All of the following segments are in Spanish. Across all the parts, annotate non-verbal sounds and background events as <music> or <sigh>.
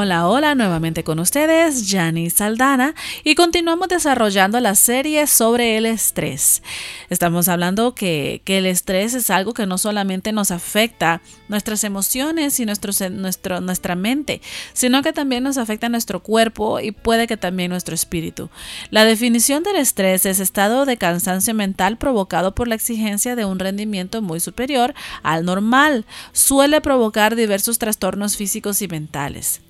Hola, hola, nuevamente con ustedes, Jani Saldana, y continuamos desarrollando la serie sobre el estrés. Estamos hablando que, el estrés es algo que no solamente nos afecta nuestras emociones y nuestro, nuestro, nuestra mente, sino que también nos afecta nuestro cuerpo y puede que también nuestro espíritu. La definición del estrés es estado de cansancio mental provocado por la exigencia de un rendimiento muy superior al normal. Suele provocar diversos trastornos físicos y mentales.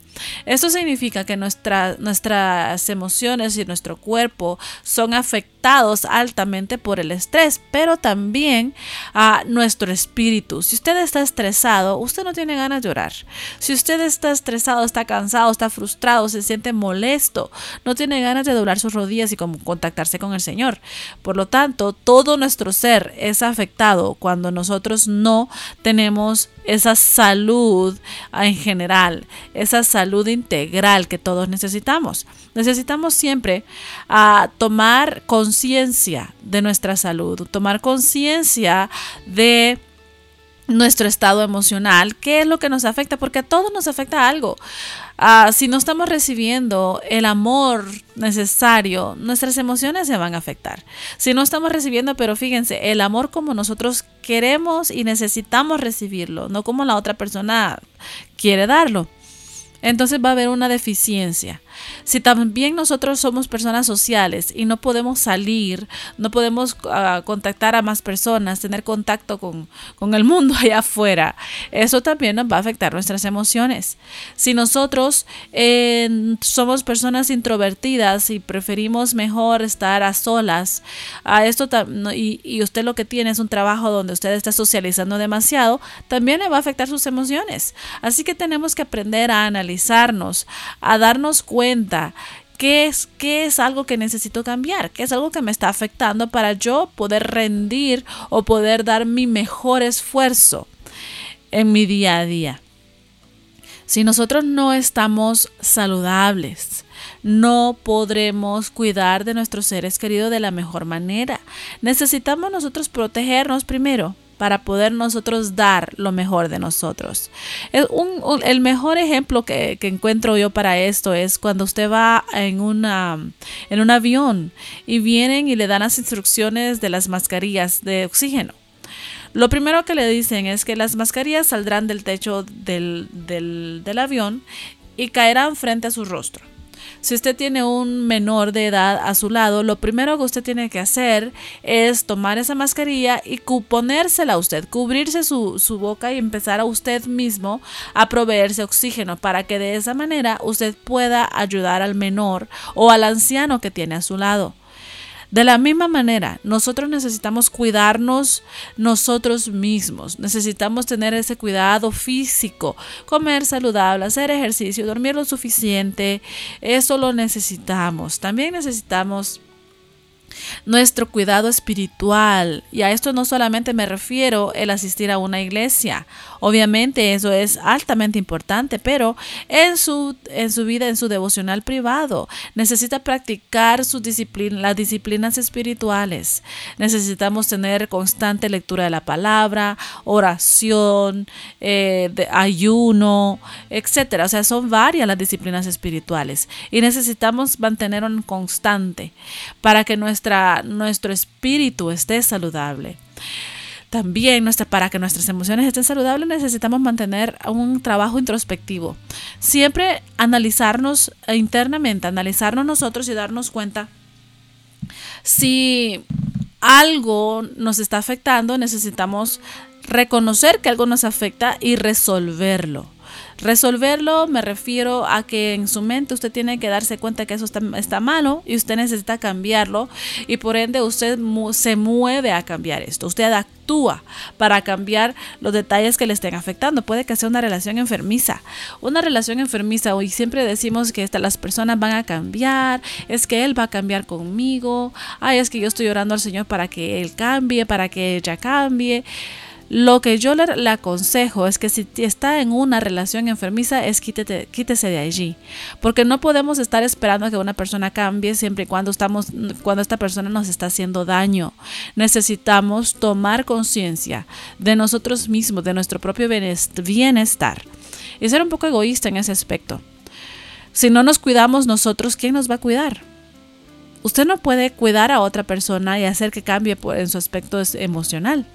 Esto significa que nuestras emociones y nuestro cuerpo son afectados altamente por el estrés, pero también a nuestro espíritu. Si usted está estresado, usted no tiene ganas de llorar. Si usted está estresado, está cansado, está frustrado, se siente molesto, no tiene ganas de doblar sus rodillas y contactarse con el Señor. Por lo tanto, todo nuestro ser es afectado cuando nosotros no tenemos esa salud en general, esa salud integral que todos necesitamos. Necesitamos siempre ah, tomar conciencia de nuestra salud, tomar conciencia de nuestro estado emocional, qué es lo que nos afecta, porque a todos nos afecta algo. Ah, si no estamos recibiendo el amor necesario, nuestras emociones se van a afectar. Si no estamos recibiendo, pero fíjense, el amor como nosotros queremos y necesitamos recibirlo, no como la otra persona quiere darlo entonces va a haber una deficiencia. Si también nosotros somos personas sociales y no podemos salir, no podemos ah, contactar a más personas, tener contacto con, el mundo <laughs> allá afuera, eso también nos va a afectar nuestras emociones. Si nosotros somos personas introvertidas y preferimos mejor estar a solas, a esto y, y usted lo que tiene es un trabajo donde usted está socializando demasiado, también le va a afectar sus emociones. Así que tenemos que aprender a analizarnos, a darnos cuenta ¿Qué es, qué es algo que necesito cambiar? ¿Qué es algo que me está afectando para yo poder rendir o poder dar mi mejor esfuerzo en mi día a día? Si nosotros no estamos saludables, no podremos cuidar de nuestros seres queridos de la mejor manera. Necesitamos nosotros protegernos primero para poder nosotros dar lo mejor de nosotros. el mejor ejemplo que, encuentro yo para esto es cuando usted va en, una, en un avión y vienen y le dan las instrucciones de las mascarillas de oxígeno. Lo primero que le dicen es que las mascarillas saldrán del techo del, del avión y caerán frente a su rostro. Si usted tiene un menor de edad a su lado, lo primero que usted tiene que hacer es tomar esa mascarilla y ponérsela a usted, cubrirse su, su boca y empezar a usted mismo a proveerse oxígeno para que de esa manera usted pueda ayudar al menor o al anciano que tiene a su lado. De la misma manera, nosotros necesitamos cuidarnos nosotros mismos, necesitamos tener ese cuidado físico, comer saludable, hacer ejercicio, dormir lo suficiente, eso lo necesitamos. También necesitamos nuestro cuidado espiritual. Y a esto no solamente me refiero el asistir a una iglesia. Obviamente eso es altamente importante, pero en su, en su vida, en su devocional privado, necesita practicar su disciplina, las disciplinas espirituales. Necesitamos tener constante lectura de la palabra, oración, eh, ayuno, etcétera. O sea, son varias las disciplinas espirituales y necesitamos mantener un constante para que nuestra nuestro espíritu esté saludable. También para que nuestras emociones estén saludables necesitamos mantener un trabajo introspectivo. Siempre analizarnos internamente, analizarnos nosotros y darnos cuenta si algo nos está afectando, necesitamos reconocer que algo nos afecta y resolverlo Resolverlo me refiero a que en su mente usted tiene que darse cuenta que eso está, está malo y usted necesita cambiarlo y por ende usted se mueve a cambiar esto. Usted actúa para cambiar los detalles que le estén afectando. Puede que sea una relación enfermiza. Una relación enfermiza, hoy siempre decimos que las personas van a cambiar, es que él va a cambiar conmigo, ay, es que yo estoy orando al Señor para que él cambie, para que ella cambie. Lo que yo le, aconsejo es que si está en una relación enfermiza, es quítese de allí. Porque no podemos estar esperando a que una persona cambie siempre y cuando, estamos, cuando esta persona nos está haciendo daño. Necesitamos tomar conciencia de nosotros mismos, de nuestro propio bienestar. Y ser un poco egoísta en ese aspecto. Si no nos cuidamos nosotros, ¿quién nos va a cuidar? Usted no puede cuidar a otra persona y hacer que cambie en su aspecto emocional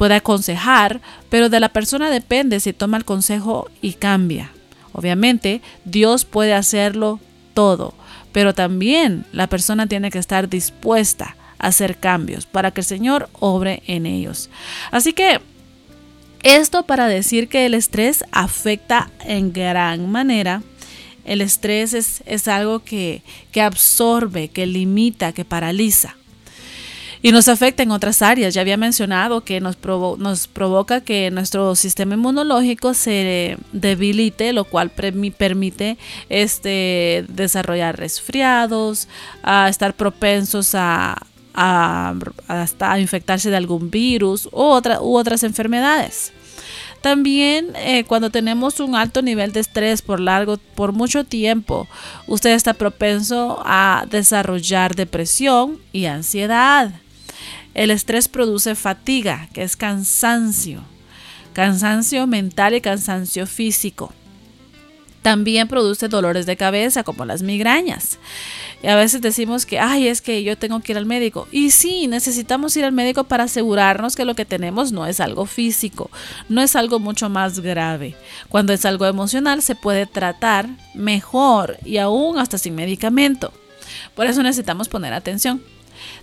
puede aconsejar, pero de la persona depende si toma el consejo y cambia. Obviamente, Dios puede hacerlo todo, pero también la persona tiene que estar dispuesta a hacer cambios para que el Señor obre en ellos. Así que esto para decir que el estrés afecta en gran manera. El estrés es, es algo que, que absorbe, que limita, que paraliza y nos afecta en otras áreas. Ya había mencionado que nos, nos provoca que nuestro sistema inmunológico se debilite, lo cual permite este, desarrollar resfriados, estar propensos a, infectarse de algún virus u, otra, u otras enfermedades. También eh, cuando tenemos un alto nivel de estrés por largo, por mucho tiempo, usted está propenso a desarrollar depresión y ansiedad. El estrés produce fatiga, que es cansancio, cansancio mental y cansancio físico. También produce dolores de cabeza como las migrañas. Y a veces decimos que, ay, es que yo tengo que ir al médico. Y sí, necesitamos ir al médico para asegurarnos que lo que tenemos no es algo físico, no es algo mucho más grave. Cuando es algo emocional se puede tratar mejor y aún hasta sin medicamento. Por eso necesitamos poner atención.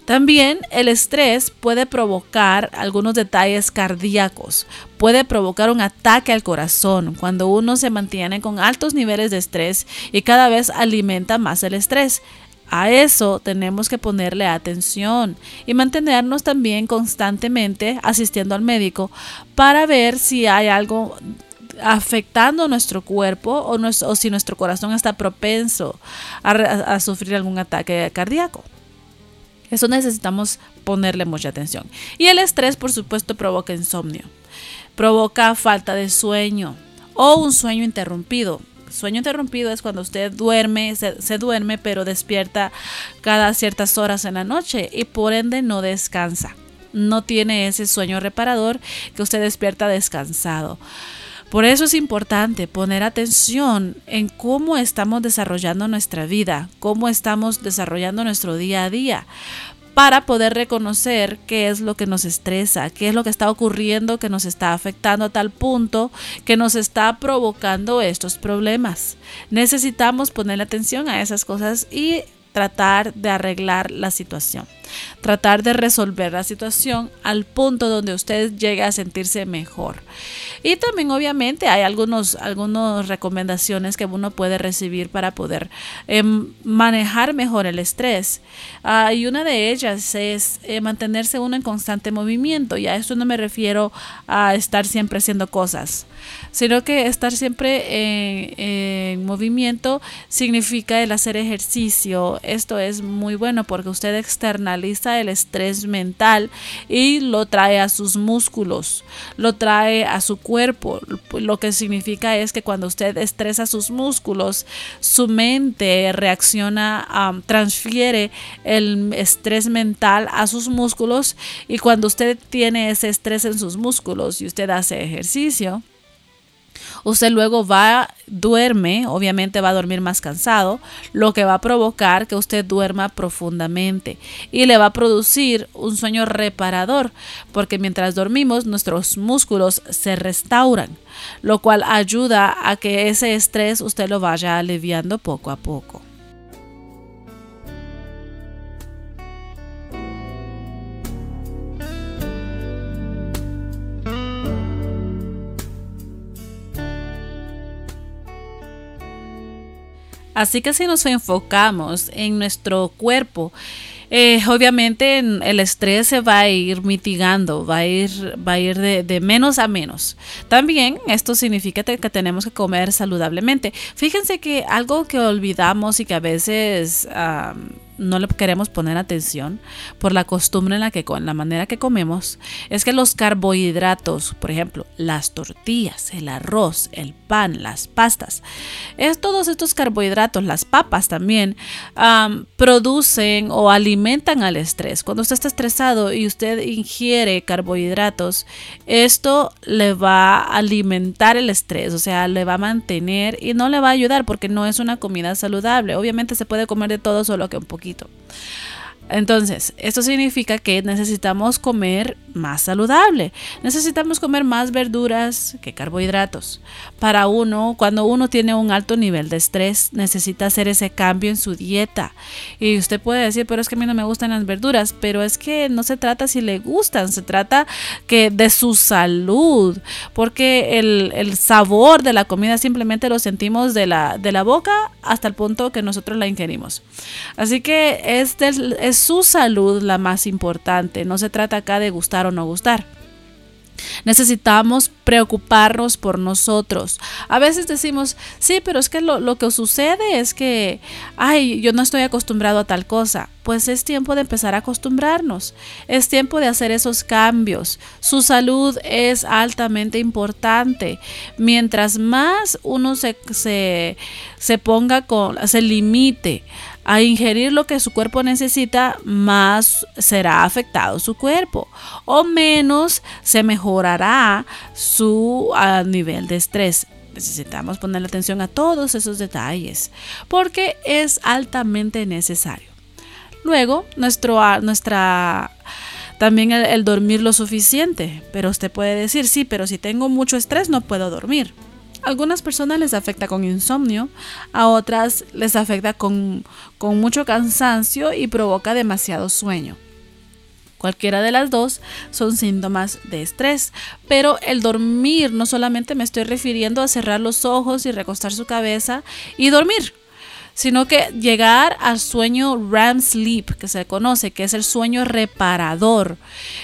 También el estrés puede provocar algunos detalles cardíacos, puede provocar un ataque al corazón cuando uno se mantiene con altos niveles de estrés y cada vez alimenta más el estrés. A eso tenemos que ponerle atención y mantenernos también constantemente asistiendo al médico para ver si hay algo afectando nuestro cuerpo o, si nuestro corazón está propenso a sufrir algún ataque cardíaco. Eso necesitamos ponerle mucha atención. Y el estrés, por supuesto, provoca insomnio. Provoca falta de sueño o un sueño interrumpido. Sueño interrumpido es cuando usted duerme, se, duerme, pero despierta cada ciertas horas en la noche y por ende no descansa. No tiene ese sueño reparador que usted despierta descansado. Por eso es importante poner atención en cómo estamos desarrollando nuestra vida, cómo estamos desarrollando nuestro día a día, para poder reconocer qué es lo que nos estresa, qué es lo que está ocurriendo que nos está afectando a tal punto que nos está provocando estos problemas. Necesitamos poner atención a esas cosas y tratar de arreglar la situación, tratar de resolver la situación al punto donde usted llegue a sentirse mejor. Y también obviamente hay algunos, algunas recomendaciones que uno puede recibir para poder em, manejar mejor el estrés. Ah, y una de ellas es eh, mantenerse uno en constante movimiento. Y a esto no me refiero a estar siempre haciendo cosas, sino que estar siempre en movimiento significa el hacer ejercicio, esto es muy bueno porque usted externaliza el estrés mental y lo trae a sus músculos, lo trae a su cuerpo. Lo que significa es que cuando usted estresa sus músculos, su mente reacciona, transfiere el estrés mental a sus músculos y cuando usted tiene ese estrés en sus músculos y usted hace ejercicio, Usted luego va, duerme, obviamente va a dormir más cansado, lo que va a provocar que usted duerma profundamente y le va a producir un sueño reparador, porque mientras dormimos nuestros músculos se restauran, lo cual ayuda a que ese estrés usted lo vaya aliviando poco a poco. Así que si nos enfocamos en nuestro cuerpo, eh, obviamente el estrés se va a ir mitigando, va a ir, va a ir de, menos a menos. También esto significa que tenemos que comer saludablemente. Fíjense que algo que olvidamos y que a veces no le queremos poner atención por la costumbre en la que con la manera que comemos es que los carbohidratos, por ejemplo, las tortillas, el arroz, el pan, las pastas, es todos estos carbohidratos, las papas también producen o alimentan al estrés. Cuando usted está estresado y usted ingiere carbohidratos, esto le va a alimentar el estrés, o sea, le va a mantener y no le va a ayudar porque no es una comida saludable. Obviamente se puede comer de todo, solo que un poquito poquito entonces, esto significa que necesitamos comer más saludable. Necesitamos comer más verduras que carbohidratos. Para uno, cuando uno tiene un alto nivel de estrés, necesita hacer ese cambio en su dieta. Y usted puede decir, pero es que a mí no me gustan las verduras, pero es que no se trata si le gustan, se trata que de su salud, porque el, el sabor de la comida simplemente lo sentimos de la, de la boca hasta el punto que nosotros la ingerimos. Así que es, su salud la más importante. No se trata acá de gustar o no gustar. Necesitamos preocuparnos por nosotros. A veces decimos, sí, pero es que lo, lo, que sucede es que, ay, yo no estoy acostumbrado a tal cosa. Pues es tiempo de empezar a acostumbrarnos. Es tiempo de hacer esos cambios. Su salud es altamente importante. Mientras más uno se, se, se ponga con, se limite a ingerir lo que su cuerpo necesita, más será afectado su cuerpo o menos se mejorará su ah, nivel de estrés. Necesitamos ponerle atención a todos esos detalles porque es altamente necesario. Luego, nuestro, ah, nuestra también el, dormir lo suficiente. Pero usted puede decir, sí, pero si tengo mucho estrés no puedo dormir algunas personas les afecta con insomnio, a otras les afecta con, con mucho cansancio y provoca demasiado sueño. Cualquiera de las dos son síntomas de estrés, pero el dormir no solamente me estoy refiriendo a cerrar los ojos y recostar su cabeza y dormir sino que llegar al sueño REM sleep, que se conoce, que es el sueño reparador,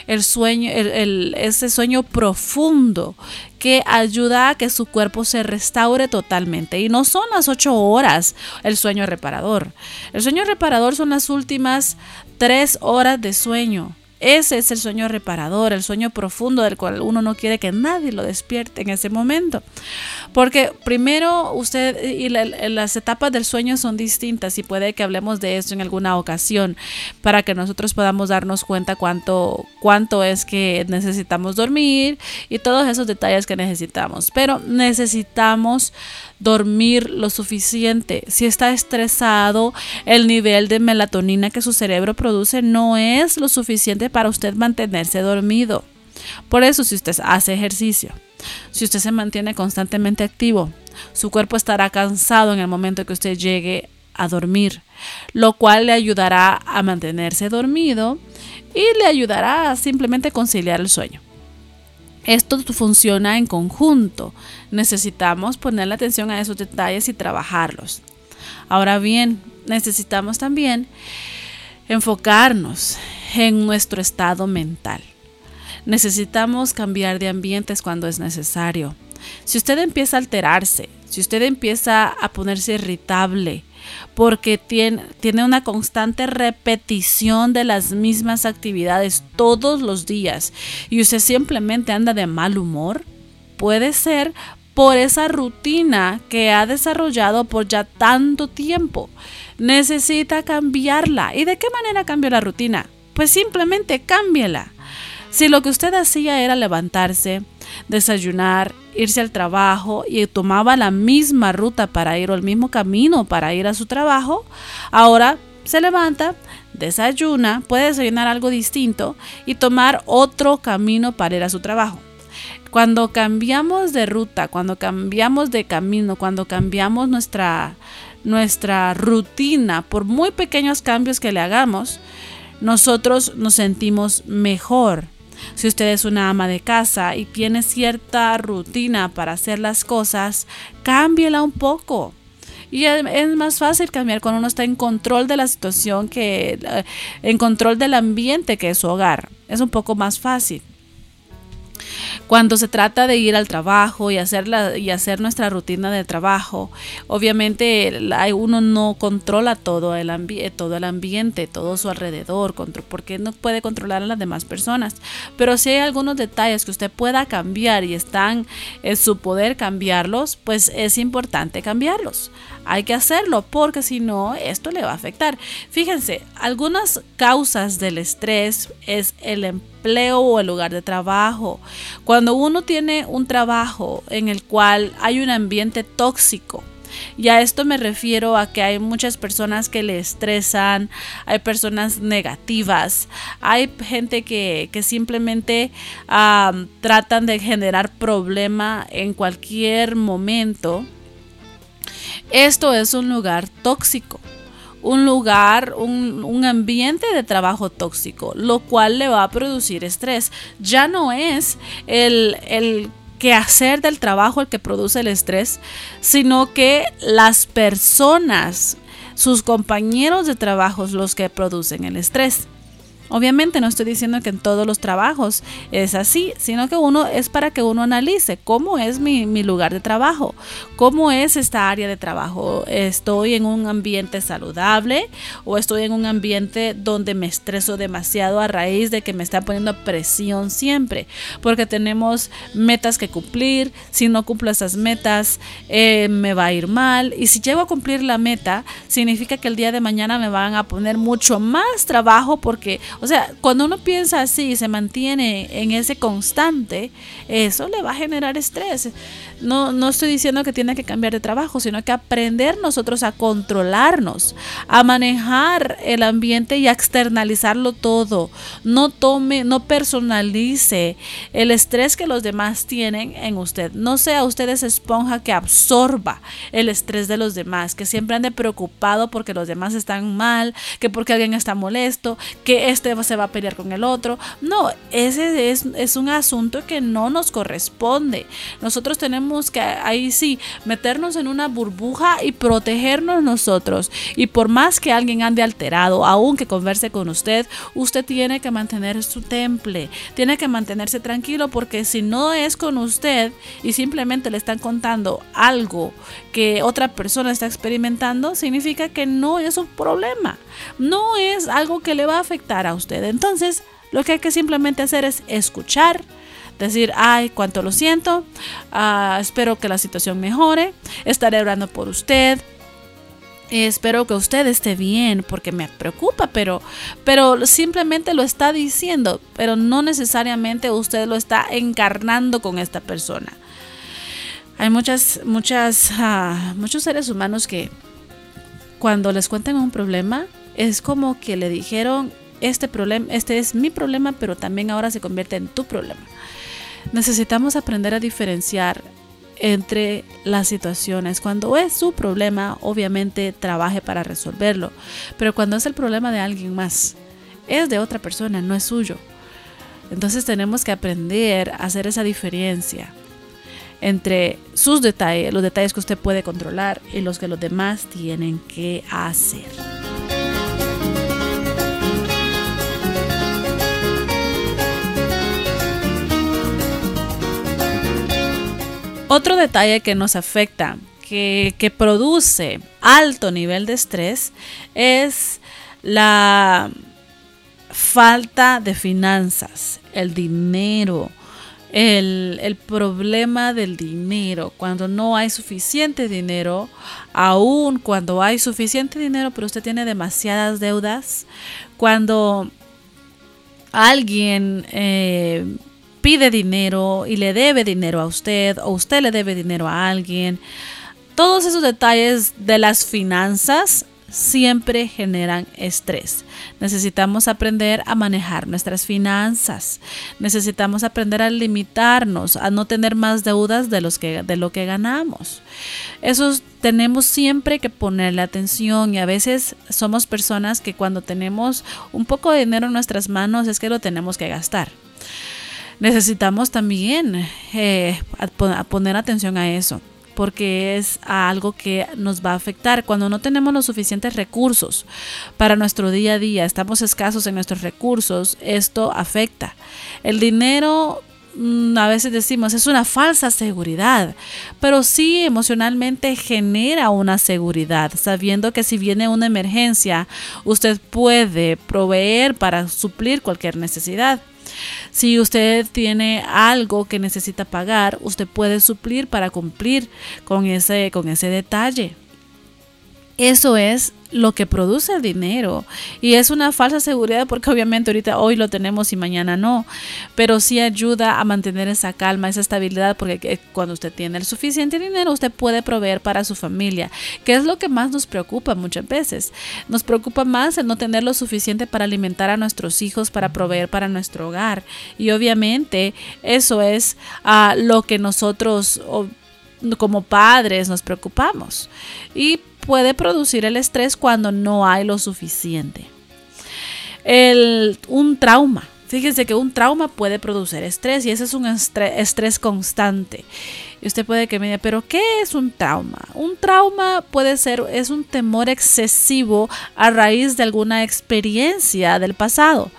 el sueño, ese sueño profundo que ayuda a que su cuerpo se restaure totalmente. Y no son las ocho horas el sueño reparador. El sueño reparador son las últimas tres horas de sueño. Ese es el sueño reparador, el sueño profundo del cual uno no quiere que nadie lo despierte en ese momento. Porque primero usted y las etapas del sueño son distintas y puede que hablemos de eso en alguna ocasión para que nosotros podamos darnos cuenta cuánto, cuánto es que necesitamos dormir y todos esos detalles que necesitamos. Pero necesitamos dormir lo suficiente. Si está estresado, el nivel de melatonina que su cerebro produce no es lo suficiente para usted mantenerse dormido. Por eso si usted hace ejercicio, si usted se mantiene constantemente activo, su cuerpo estará cansado en el momento que usted llegue a dormir, lo cual le ayudará a mantenerse dormido y le ayudará a simplemente conciliar el sueño. Esto funciona en conjunto. Necesitamos ponerle atención a esos detalles y trabajarlos. Ahora bien, necesitamos también enfocarnos en nuestro estado mental. Necesitamos cambiar de ambientes cuando es necesario. Si usted empieza a alterarse, si usted empieza a ponerse irritable, porque tiene, tiene, una constante repetición de las mismas actividades todos los días y usted simplemente anda de mal humor, puede ser por esa rutina que ha desarrollado por ya tanto tiempo. Necesita cambiarla. ¿Y de qué manera cambio la rutina? Pues simplemente cámbiela. Si lo que usted hacía era levantarse, desayunar, irse al trabajo y tomaba la misma ruta para ir o el mismo camino para ir a su trabajo, ahora se levanta, desayuna, puede desayunar algo distinto y tomar otro camino para ir a su trabajo. Cuando cambiamos de ruta, cuando cambiamos de camino, cuando cambiamos nuestra, nuestra rutina, por muy pequeños cambios que le hagamos, nosotros nos sentimos mejor. Si usted es una ama de casa y tiene cierta rutina para hacer las cosas, cámbiela un poco Y es más fácil cambiar cuando uno está en control de la situación que eh, en control del ambiente que es su hogar. Es un poco más fácil. Cuando se trata de ir al trabajo y hacer, y hacer nuestra rutina de trabajo, obviamente uno no controla todo el, todo el ambiente, todo su alrededor, porque no puede controlar a las demás personas. Pero si hay algunos detalles que usted pueda cambiar y están en su poder cambiarlos, pues es importante cambiarlos. Hay que hacerlo porque si no, esto le va a afectar. Fíjense, algunas causas del estrés es el empleo o el lugar de trabajo. Cuando uno tiene un trabajo en el cual hay un ambiente tóxico, y a esto me refiero a que hay muchas personas que le estresan, hay personas negativas, hay gente que, simplemente tratan de generar problema en cualquier momento esto es un lugar tóxico, un lugar, un, ambiente de trabajo tóxico, lo cual le va a producir estrés. Ya no es el, el quehacer del trabajo el que produce el estrés, sino que las personas, sus compañeros de trabajo, los que producen el estrés. Obviamente no estoy diciendo que en todos los trabajos es así, sino que uno es para que uno analice cómo es mi, lugar de trabajo, cómo es esta área de trabajo. ¿Estoy en un ambiente saludable o estoy en un ambiente donde me estreso demasiado a raíz de que me está poniendo presión siempre? Porque tenemos metas que cumplir, si no cumplo esas metas eh, me va a ir mal y si llego a cumplir la meta significa que el día de mañana me van a poner mucho más trabajo porque o sea, cuando uno piensa así y se mantiene en ese constante, eso le va a generar estrés. No, no estoy diciendo que tiene que cambiar de trabajo, sino que aprender nosotros a controlarnos, a manejar el ambiente y a externalizarlo todo. No tome, no personalice el estrés que los demás tienen en usted. No sea usted esa esponja que absorba el estrés de los demás, que siempre ande preocupado porque los demás están mal, que porque alguien está molesto, que este se va a pelear con el otro. No, ese es, es un asunto que no nos corresponde. Nosotros tenemos que ahí sí meternos en una burbuja y protegernos nosotros. Y por más que alguien ande alterado, aún que converse con usted, usted tiene que mantener su temple, tiene que mantenerse tranquilo porque si no es con usted y simplemente le están contando algo que otra persona está experimentando, significa que no es un problema, no es algo que le va a afectar a usted usted. Entonces, lo que hay que simplemente hacer es escuchar, decir, ay, cuánto lo siento, ah, espero que la situación mejore, estaré orando por usted. Espero que usted esté bien porque me preocupa, pero, pero simplemente lo está diciendo, pero no necesariamente usted lo está encarnando con esta persona. Hay muchas, muchas, ah, muchos seres humanos que cuando les cuentan un problema es como que le dijeron este problema, este es mi problema, pero también ahora se convierte en tu problema. Necesitamos aprender a diferenciar entre las situaciones. Cuando es su problema, obviamente trabaje para resolverlo, pero cuando es el problema de alguien más, es de otra persona, no es suyo. Entonces tenemos que aprender a hacer esa diferencia entre sus detalles, los detalles que usted puede controlar y los que los demás tienen que hacer. Otro detalle que nos afecta, que, produce alto nivel de estrés, es la falta de finanzas, el dinero, el, problema del dinero, cuando no hay suficiente dinero, aún cuando hay suficiente dinero, pero usted tiene demasiadas deudas, cuando alguien eh, pide dinero y le debe dinero a usted o usted le debe dinero a alguien. Todos esos detalles de las finanzas siempre generan estrés. Necesitamos aprender a manejar nuestras finanzas. Necesitamos aprender a limitarnos, a no tener más deudas de, los que, de lo que ganamos. Eso tenemos siempre que ponerle atención y a veces somos personas que cuando tenemos un poco de dinero en nuestras manos es que lo tenemos que gastar necesitamos también eh, poner atención a eso. porque es algo que nos va a afectar. Cuando no tenemos los suficientes recursos para nuestro día a día, estamos escasos en nuestros recursos, esto afecta. El dinero mm, a veces decimos es una falsa seguridad, pero sí emocionalmente genera una seguridad, sabiendo que si viene una emergencia, usted puede proveer para suplir cualquier necesidad. Si usted tiene algo que necesita pagar, usted puede suplir para cumplir con ese, con ese detalle. Eso es lo que produce el dinero. Y es una falsa seguridad porque obviamente ahorita hoy lo tenemos y mañana no. Pero sí ayuda a mantener esa calma, esa estabilidad, porque cuando usted tiene el suficiente dinero, usted puede proveer para su familia, que es lo que más nos preocupa muchas veces. Nos preocupa más el no tener lo suficiente para alimentar a nuestros hijos, para proveer para nuestro hogar. Y obviamente eso es uh, lo que nosotros como padres nos preocupamos. Y puede producir el estrés cuando no hay lo suficiente. El, un trauma. Fíjense que un trauma puede producir estrés y ese es un estrés, constante. Y usted puede que me diga, pero ¿qué es un trauma? Un trauma puede ser, es un temor excesivo a raíz de alguna experiencia del pasado.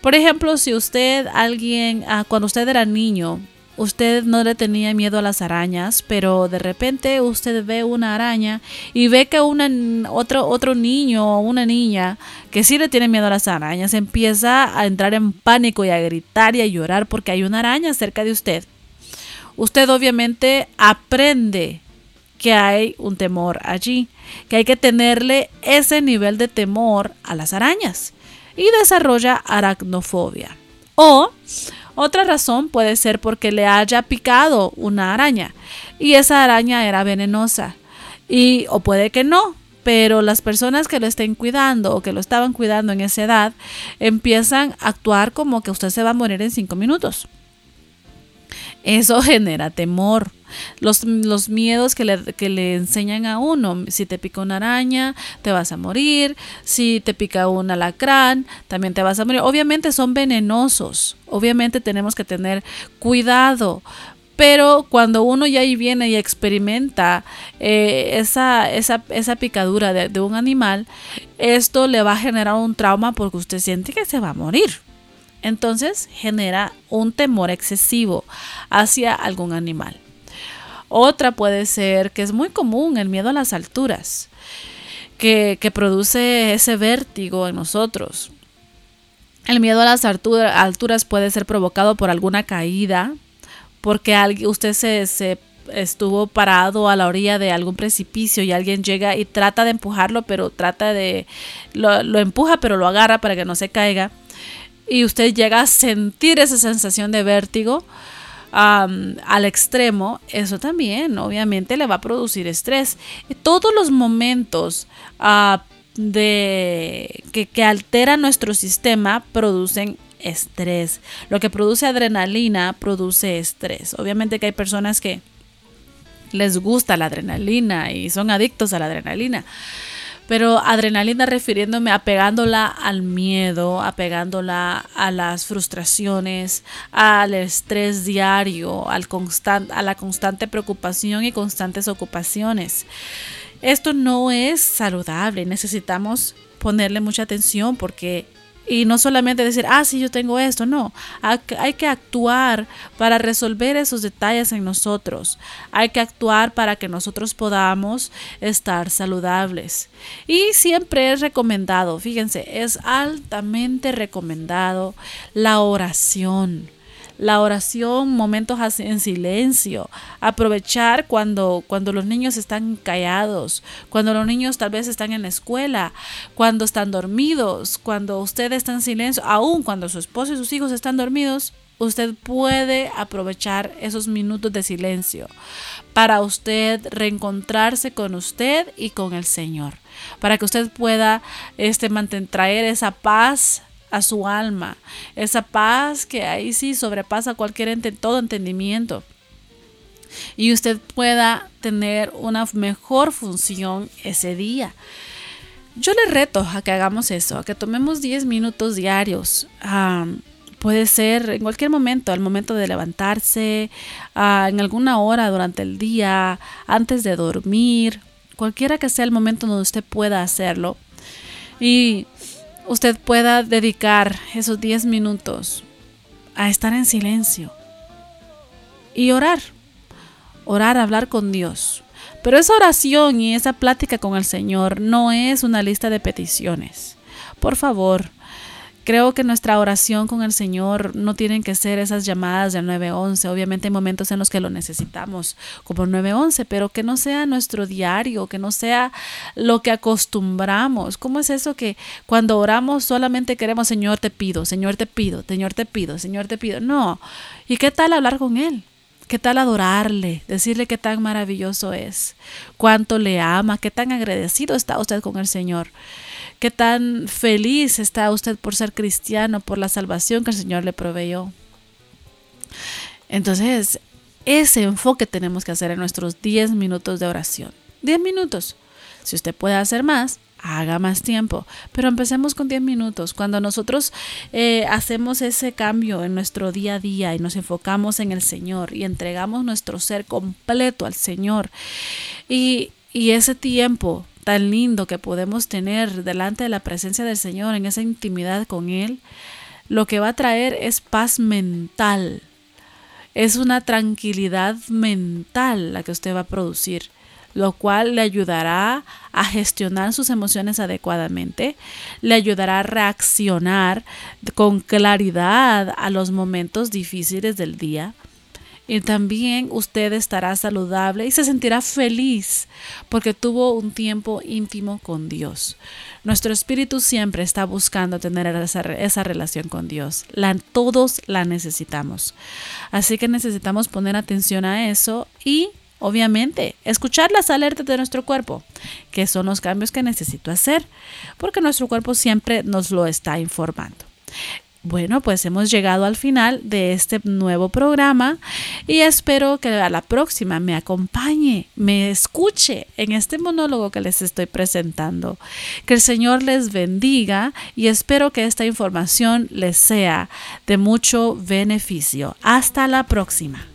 Por ejemplo, si usted, alguien, ah, cuando usted era niño, usted no le tenía miedo a las arañas, pero de repente usted ve una araña y ve que otro, otro niño o una niña que sí le tiene miedo a las arañas empieza a entrar en pánico y a gritar y a llorar porque hay una araña cerca de usted. Usted obviamente aprende que hay un temor allí, que hay que tenerle ese nivel de temor a las arañas y desarrolla aracnofobia. O otra razón puede ser porque le haya picado una araña y esa araña era venenosa. Y o puede que no, pero las personas que lo estén cuidando o que lo estaban cuidando en esa edad empiezan a actuar como que usted se va a morir en cinco minutos. Eso genera temor. Los, los miedos que le, que le, enseñan a uno, si te pica una araña, te vas a morir, si te pica un alacrán, también te vas a morir. Obviamente son venenosos, obviamente tenemos que tener cuidado. Pero cuando uno ya ahí viene y experimenta eh, esa, esa, esa, picadura de, de un animal, esto le va a generar un trauma porque usted siente que se va a morir. Entonces genera un temor excesivo hacia algún animal. Otra puede ser que es muy común el miedo a las alturas, que, produce ese vértigo en nosotros. El miedo a las alturas puede ser provocado por alguna caída, porque usted se, estuvo parado a la orilla de algún precipicio y alguien llega y trata de empujarlo, pero trata de, lo empuja, pero lo agarra para que no se caiga y usted llega a sentir esa sensación de vértigo al extremo, eso también obviamente le va a producir estrés. Todos los momentos ah, de, que, que alteran nuestro sistema producen estrés. Lo que produce adrenalina produce estrés. Obviamente que hay personas que les gusta la adrenalina y son adictos a la adrenalina pero adrenalina refiriéndome apegándola al miedo, apegándola a las frustraciones, al estrés diario, al a la constante preocupación y constantes ocupaciones. Esto no es saludable, necesitamos ponerle mucha atención porque y no solamente decir, ah, sí, yo tengo esto, no. Hay que actuar para resolver esos detalles en nosotros. Hay que actuar para que nosotros podamos estar saludables. Y siempre es recomendado, fíjense, es altamente recomendado la oración la oración, momentos en silencio, aprovechar cuando, cuando los niños están callados, cuando los niños tal vez están en la escuela, cuando están dormidos, cuando usted está en silencio, aún cuando su esposo y sus hijos están dormidos, usted puede aprovechar esos minutos de silencio para usted reencontrarse con usted y con el Señor, para que usted pueda este, mantener, traer esa paz a su alma, esa paz que ahí sí sobrepasa cualquier todo entendimiento. Y usted pueda tener una mejor función ese día. Yo le reto a que hagamos eso, a que tomemos 10 minutos diarios Puede ser en cualquier momento, al momento de levantarse, en alguna hora durante el día, antes de dormir, cualquiera que sea el momento donde usted pueda hacerlo. Y usted pueda dedicar esos 10 minutos a estar en silencio y orar. Orar, hablar con Dios. Pero esa oración y esa plática con el Señor no es una lista de peticiones. Por favor, Creo que nuestra oración con el Señor no tienen que ser esas llamadas del 911. Obviamente hay momentos en los que lo necesitamos, como 911, pero que no sea nuestro diario, que no sea lo que acostumbramos. ¿Cómo es eso que cuando oramos solamente queremos, Señor, te pido, Señor, te pido, Señor, te pido, Señor, te pido? No. ¿Y qué tal hablar con Él? ¿Qué tal adorarle? Decirle qué tan maravilloso es, cuánto le ama, qué tan agradecido está usted con el Señor. ¿Qué tan feliz está usted por ser cristiano, por la salvación que el Señor le proveyó? Entonces, ese enfoque tenemos que hacer en nuestros 10 minutos de oración. 10 minutos. Si usted puede hacer más, haga más tiempo. Pero empecemos con 10 minutos. Cuando nosotros eh, hacemos ese cambio en nuestro día a día y nos enfocamos en el Señor y entregamos nuestro ser completo al Señor y, y ese tiempo tan lindo que podemos tener delante de la presencia del Señor, en esa intimidad con Él, lo que va a traer es paz mental. Es una tranquilidad mental la que usted va a producir, lo cual le ayudará a gestionar sus emociones adecuadamente, le ayudará a reaccionar con claridad a los momentos difíciles del día y también usted estará saludable y se sentirá feliz porque tuvo un tiempo íntimo con Dios. Nuestro espíritu siempre está buscando tener esa, esa relación con Dios. La, todos la necesitamos. Así que necesitamos poner atención a eso y Obviamente, escuchar las alertas de nuestro cuerpo, que son los cambios que necesito hacer, porque nuestro cuerpo siempre nos lo está informando. Bueno, pues hemos llegado al final de este nuevo programa y espero que a la próxima me acompañe, me escuche en este monólogo que les estoy presentando. Que el Señor les bendiga y espero que esta información les sea de mucho beneficio. Hasta la próxima.